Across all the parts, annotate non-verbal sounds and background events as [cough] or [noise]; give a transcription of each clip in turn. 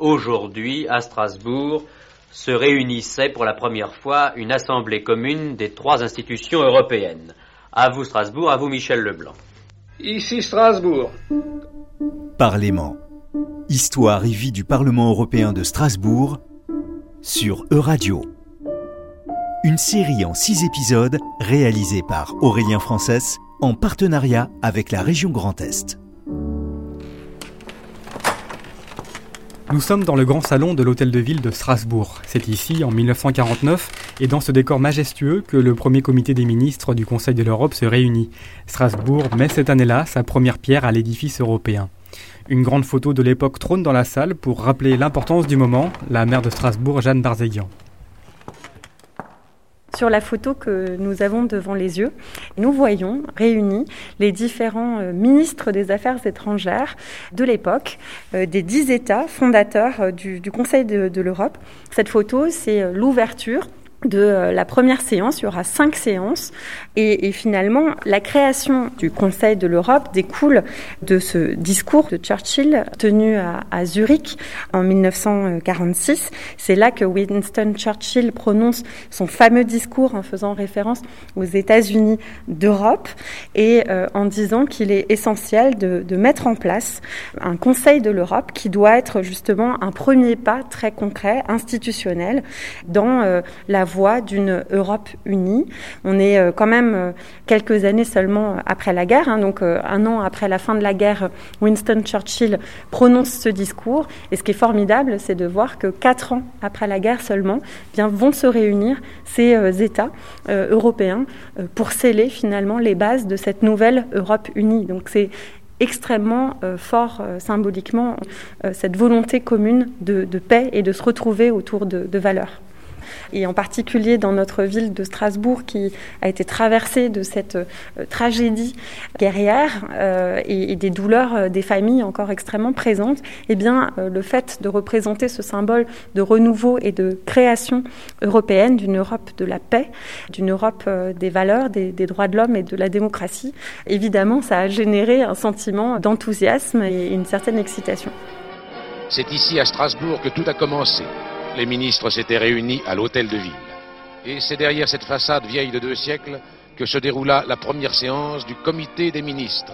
Aujourd'hui, à Strasbourg, se réunissait pour la première fois une assemblée commune des trois institutions européennes. À vous Strasbourg, à vous Michel Leblanc. Ici Strasbourg. Parlement. Histoire et vie du Parlement européen de Strasbourg sur Euradio. Une série en six épisodes réalisée par Aurélien Frances en partenariat avec la région Grand Est. Nous sommes dans le grand salon de l'hôtel de ville de Strasbourg. C'est ici, en 1949, et dans ce décor majestueux que le premier comité des ministres du Conseil de l'Europe se réunit. Strasbourg met cette année-là sa première pierre à l'édifice européen. Une grande photo de l'époque trône dans la salle pour rappeler l'importance du moment, la maire de Strasbourg, Jeanne Barzéguian sur la photo que nous avons devant les yeux, nous voyons réunis les différents euh, ministres des Affaires étrangères de l'époque, euh, des dix États fondateurs euh, du, Conseil de l'Europe. Cette photo, c'est l'ouverture de euh, la première séance, il y aura cinq séances, et, finalement la création du Conseil de l'Europe découle de ce discours de Churchill tenu à, Zurich en 1946. C'est là que Winston Churchill prononce son fameux discours en faisant référence aux États-Unis d'Europe et euh, en disant qu'il est essentiel de, mettre en place un Conseil de l'Europe qui doit être justement un premier pas très concret, institutionnel, dans euh, la voie d'une Europe unie. On est euh, quand même euh, quelques années seulement après la guerre, hein, donc euh, un an après la fin de la guerre, Winston Churchill prononce ce discours. Et ce qui est formidable, c'est de voir que quatre ans après la guerre seulement, eh bien vont se réunir ces États européens pour sceller finalement les bases de cette nouvelle Europe unie. Donc c'est extrêmement fort symboliquement cette volonté commune de, paix et de se retrouver autour de valeurs et en particulier dans notre ville de Strasbourg qui a été traversée de cette euh, tragédie guerrière euh, et, des douleurs euh, des familles encore extrêmement présentes, eh bien, le fait de représenter ce symbole de renouveau et de création européenne d'une Europe de la paix, d'une Europe des valeurs, des, des droits de l'homme et de la démocratie, évidemment, ça a généré un sentiment d'enthousiasme et une certaine excitation. C'est ici à Strasbourg que tout a commencé les ministres s'étaient réunis à l'hôtel de ville. Et c'est derrière cette façade vieille de deux siècles que se déroula la première séance du comité des ministres.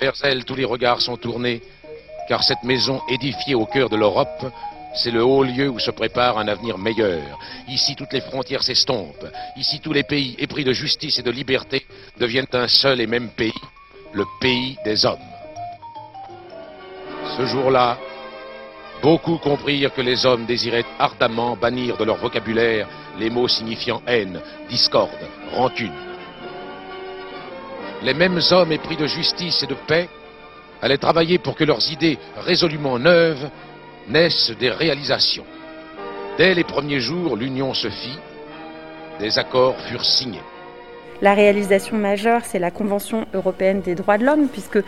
Vers elle, tous les regards sont tournés, car cette maison édifiée au cœur de l'Europe, c'est le haut lieu où se prépare un avenir meilleur. Ici, toutes les frontières s'estompent. Ici, tous les pays épris de justice et de liberté deviennent un seul et même pays, le pays des hommes. Ce jour-là, Beaucoup comprirent que les hommes désiraient ardemment bannir de leur vocabulaire les mots signifiant haine, discorde, rancune. Les mêmes hommes épris de justice et de paix allaient travailler pour que leurs idées résolument neuves naissent des réalisations. Dès les premiers jours, l'union se fit, des accords furent signés. La réalisation majeure, c'est la Convention européenne des droits de l'homme, puisque euh,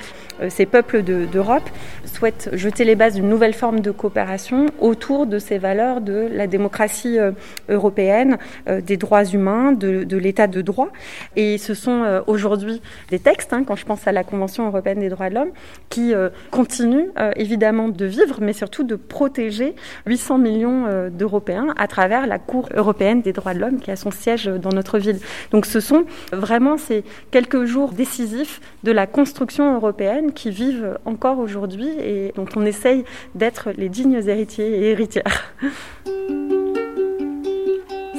ces peuples d'Europe souhaitent jeter les bases d'une nouvelle forme de coopération autour de ces valeurs de la démocratie euh, européenne, euh, des droits humains, de, l'état de droit. Et ce sont aujourd'hui des textes, hein, quand je pense à la Convention européenne des droits de l'homme, qui continuent évidemment de vivre, mais surtout de protéger 800 millions d'Européens à travers la Cour européenne des droits de l'homme qui a son siège dans notre ville. Donc ce sont Vraiment, c'est quelques jours décisifs de la construction européenne qui vivent encore aujourd'hui et dont on essaye d'être les dignes héritiers et héritières. [laughs]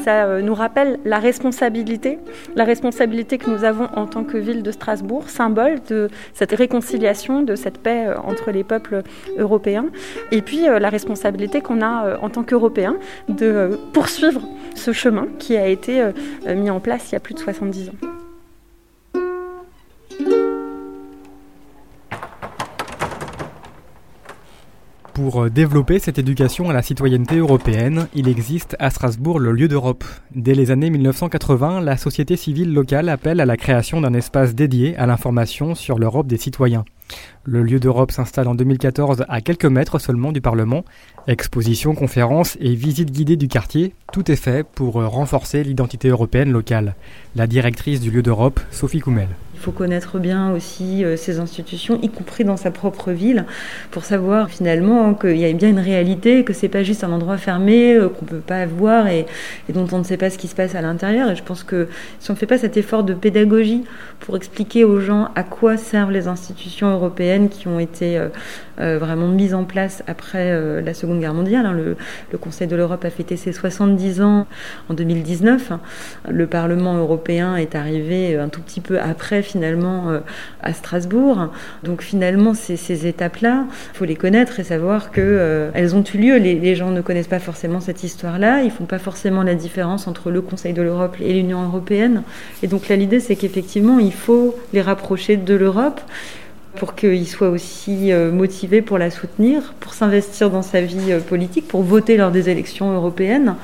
Ça euh, nous rappelle la responsabilité, la responsabilité que nous avons en tant que ville de Strasbourg, symbole de cette réconciliation, de cette paix euh, entre les peuples européens, et puis euh, la responsabilité qu'on a en tant qu'Européens de poursuivre ce chemin qui a été mis en place il y a plus de 70 ans. Pour euh, développer cette éducation à la citoyenneté européenne, il existe à Strasbourg le lieu d'Europe. Dès les années 1980, la société civile locale appelle à la création d'un espace dédié à l'information sur l'Europe des citoyens. Le lieu d'Europe s'installe en 2014 à quelques mètres seulement du Parlement. Exposition, conférences et visites guidées du quartier, tout est fait pour euh, renforcer l'identité européenne locale. La directrice du lieu d'Europe, Sophie Koumel faut connaître bien aussi ces institutions, y compris dans sa propre ville, pour savoir finalement qu'il y a bien une réalité, que c'est pas juste un endroit fermé qu'on peut pas voir et, et, dont on ne sait pas ce qui se passe à l'intérieur. Et je pense que si on ne fait pas cet effort de pédagogie pour expliquer aux gens à quoi servent les institutions européennes qui ont été euh, vraiment mise en place après euh, la Seconde Guerre mondiale. Hein. Le, Conseil de l'Europe a fêté ses 70 ans en 2019. Le Parlement européen est arrivé un tout petit peu après finalement euh, à Strasbourg. Donc finalement, ces, étapes-là, il faut les connaître et savoir que elles ont eu lieu. Les, les, gens ne connaissent pas forcément cette histoire-là. Ils font pas forcément la différence entre le Conseil de l'Europe et l'Union européenne. Et donc là, l'idée, c'est qu'effectivement, il faut les rapprocher de l'Europe pour qu'il soit aussi euh, motivé pour la soutenir, pour s'investir dans sa vie euh, politique, pour voter lors des élections européennes,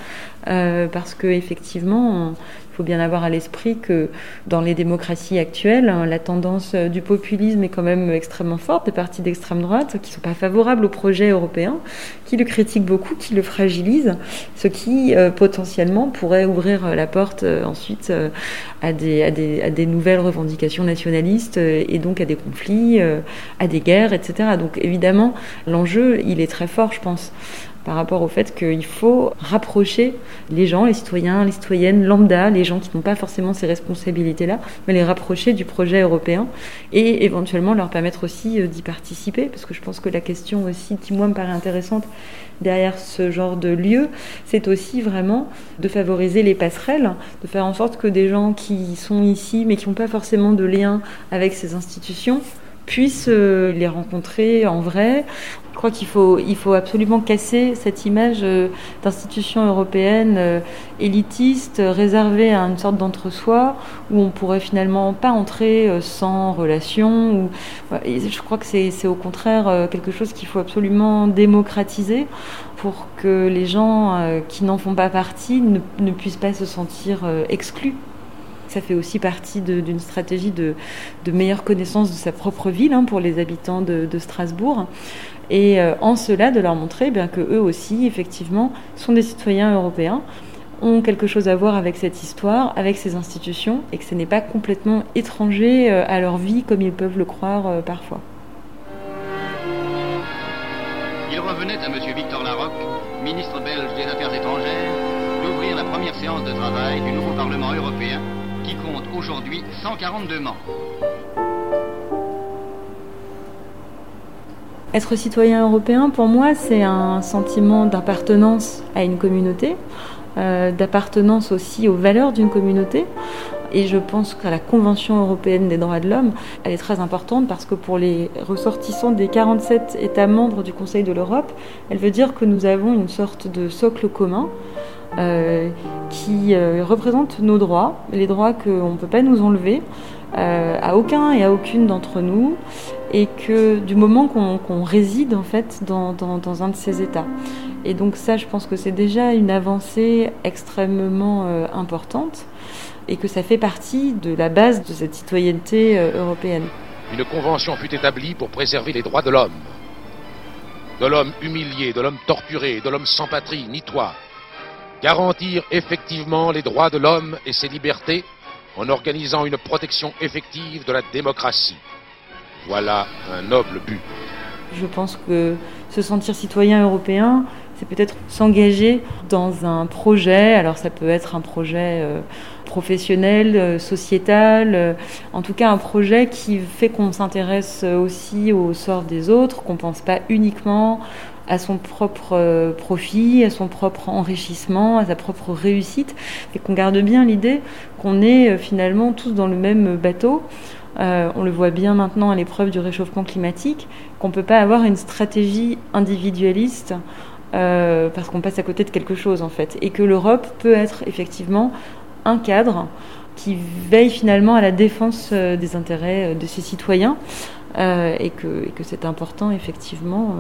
euh, parce que effectivement, faut bien avoir à l'esprit que dans les démocraties actuelles, hein, la tendance euh, du populisme est quand même extrêmement forte, des partis d'extrême droite qui ne sont pas favorables au projet européen, qui le critiquent beaucoup, qui le fragilisent, ce qui euh, potentiellement pourrait ouvrir euh, la porte ensuite à des, à, des, à, des, nouvelles revendications nationalistes et donc à des conflits, à des guerres, etc. Donc évidemment, l'enjeu, il est très fort, je pense par rapport au fait qu'il faut rapprocher les gens, les citoyens, les citoyennes lambda, les gens qui n'ont pas forcément ces responsabilités-là, mais les rapprocher du projet européen et éventuellement leur permettre aussi euh, d'y participer, parce que je pense que la question aussi qui moi me paraît intéressante derrière ce genre de lieu, c'est aussi vraiment de favoriser les passerelles, de faire en sorte que des gens qui sont ici mais qui n'ont pas forcément de lien avec ces institutions puissent euh, les rencontrer en vrai. Je crois qu'il faut, il faut absolument casser cette image euh, d'institution européenne euh, élitiste, réservée à une sorte d'entre-soi, où on pourrait finalement pas entrer sans relation. je crois que c'est au contraire quelque chose qu'il faut absolument démocratiser pour que les gens qui n'en font pas partie ne, ne puissent pas se sentir exclus. Ça fait aussi partie d'une stratégie de, meilleure connaissance de sa propre ville hein, pour les habitants de, Strasbourg. Et euh, en cela, de leur montrer bien que eux aussi, effectivement, sont des citoyens européens, ont quelque chose à voir avec cette histoire, avec ces institutions, et que ce n'est pas complètement étranger euh, à leur vie comme ils peuvent le croire euh, parfois. Il revenait à M. Victor Larocque, ministre belge des Affaires étrangères, d'ouvrir la première séance de travail du nouveau Parlement européen qui compte aujourd'hui 142 membres. Être citoyen européen, pour moi, c'est un sentiment d'appartenance à une communauté, euh, d'appartenance aussi aux valeurs d'une communauté. Et je pense que la Convention européenne des droits de l'homme, elle est très importante parce que pour les ressortissants des 47 États membres du Conseil de l'Europe, elle veut dire que nous avons une sorte de socle commun euh, qui euh, représente nos droits, les droits qu'on ne peut pas nous enlever euh, à aucun et à aucune d'entre nous, et que du moment qu'on réside en fait dans, dans, un de ces États. Et donc ça, je pense que c'est déjà une avancée extrêmement importante et que ça fait partie de la base de cette citoyenneté européenne. Une convention fut établie pour préserver les droits de l'homme. De l'homme humilié, de l'homme torturé, de l'homme sans patrie, ni toi, garantir effectivement les droits de l'homme et ses libertés en organisant une protection effective de la démocratie. Voilà un noble but. Je pense que se sentir citoyen européen, c'est peut-être s'engager dans un projet. Alors ça peut être un projet euh, professionnel, euh, sociétal, euh, en tout cas un projet qui fait qu'on s'intéresse aussi au sort des autres, qu'on ne pense pas uniquement à son propre euh, profit, à son propre enrichissement, à sa propre réussite, et qu'on garde bien l'idée qu'on est euh, finalement tous dans le même bateau. Euh, on le voit bien maintenant à l'épreuve du réchauffement climatique, qu'on ne peut pas avoir une stratégie individualiste parce qu'on passe à côté de quelque chose en fait, et que l'Europe peut être effectivement un cadre qui veille finalement à la défense des intérêts de ses citoyens, et que, c'est important effectivement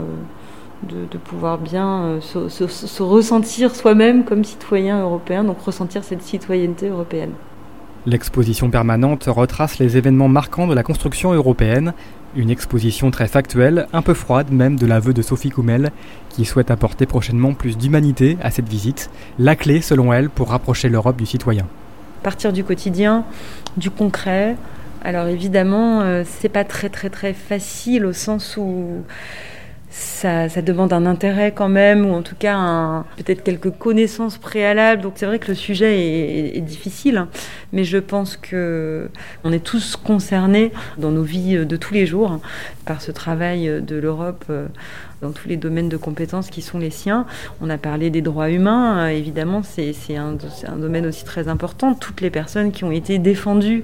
de, pouvoir bien euh, se, ressentir soi-même comme citoyen européen, donc ressentir cette citoyenneté européenne. L'exposition permanente retrace les événements marquants de la construction européenne, une exposition très factuelle, un peu froide même de l'aveu de Sophie Koumel, qui souhaite apporter prochainement plus d'humanité à cette visite, la clé selon elle pour rapprocher l'Europe du citoyen. Partir du quotidien, du concret, Alors évidemment, euh, c'est pas très très très facile au sens où ça, demande un intérêt quand même, ou en tout cas peut-être quelques connaissances préalables. Donc c'est vrai que le sujet est, difficile, mais je pense que on est tous concernés dans nos vies de tous les jours par ce travail de l'Europe euh, dans tous les domaines de compétences qui sont les siens. On a parlé des droits humains, euh, évidemment, c'est un, domaine aussi très important. Toutes les personnes qui ont été défendues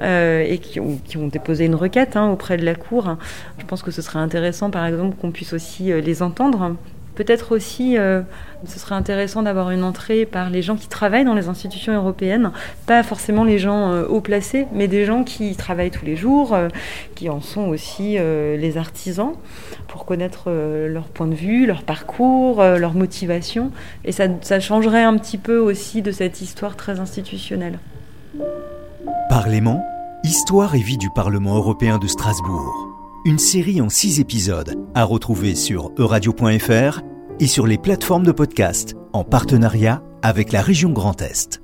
euh, et qui ont, qui ont, déposé une requête hein, auprès de la Cour, je pense que ce serait intéressant, par exemple, qu'on puisse aussi euh, les entendre. Peut-être aussi, euh, ce serait intéressant d'avoir une entrée par les gens qui travaillent dans les institutions européennes, pas forcément les gens euh, haut placés, mais des gens qui travaillent tous les jours, qui en sont aussi les artisans, pour connaître leur point de vue, leur parcours, leur motivation. Et ça, ça changerait un petit peu aussi de cette histoire très institutionnelle. Parlement, Histoire et vie du Parlement européen de Strasbourg. Une série en six épisodes à retrouver sur euradio.fr et sur les plateformes de podcast en partenariat avec la région Grand Est.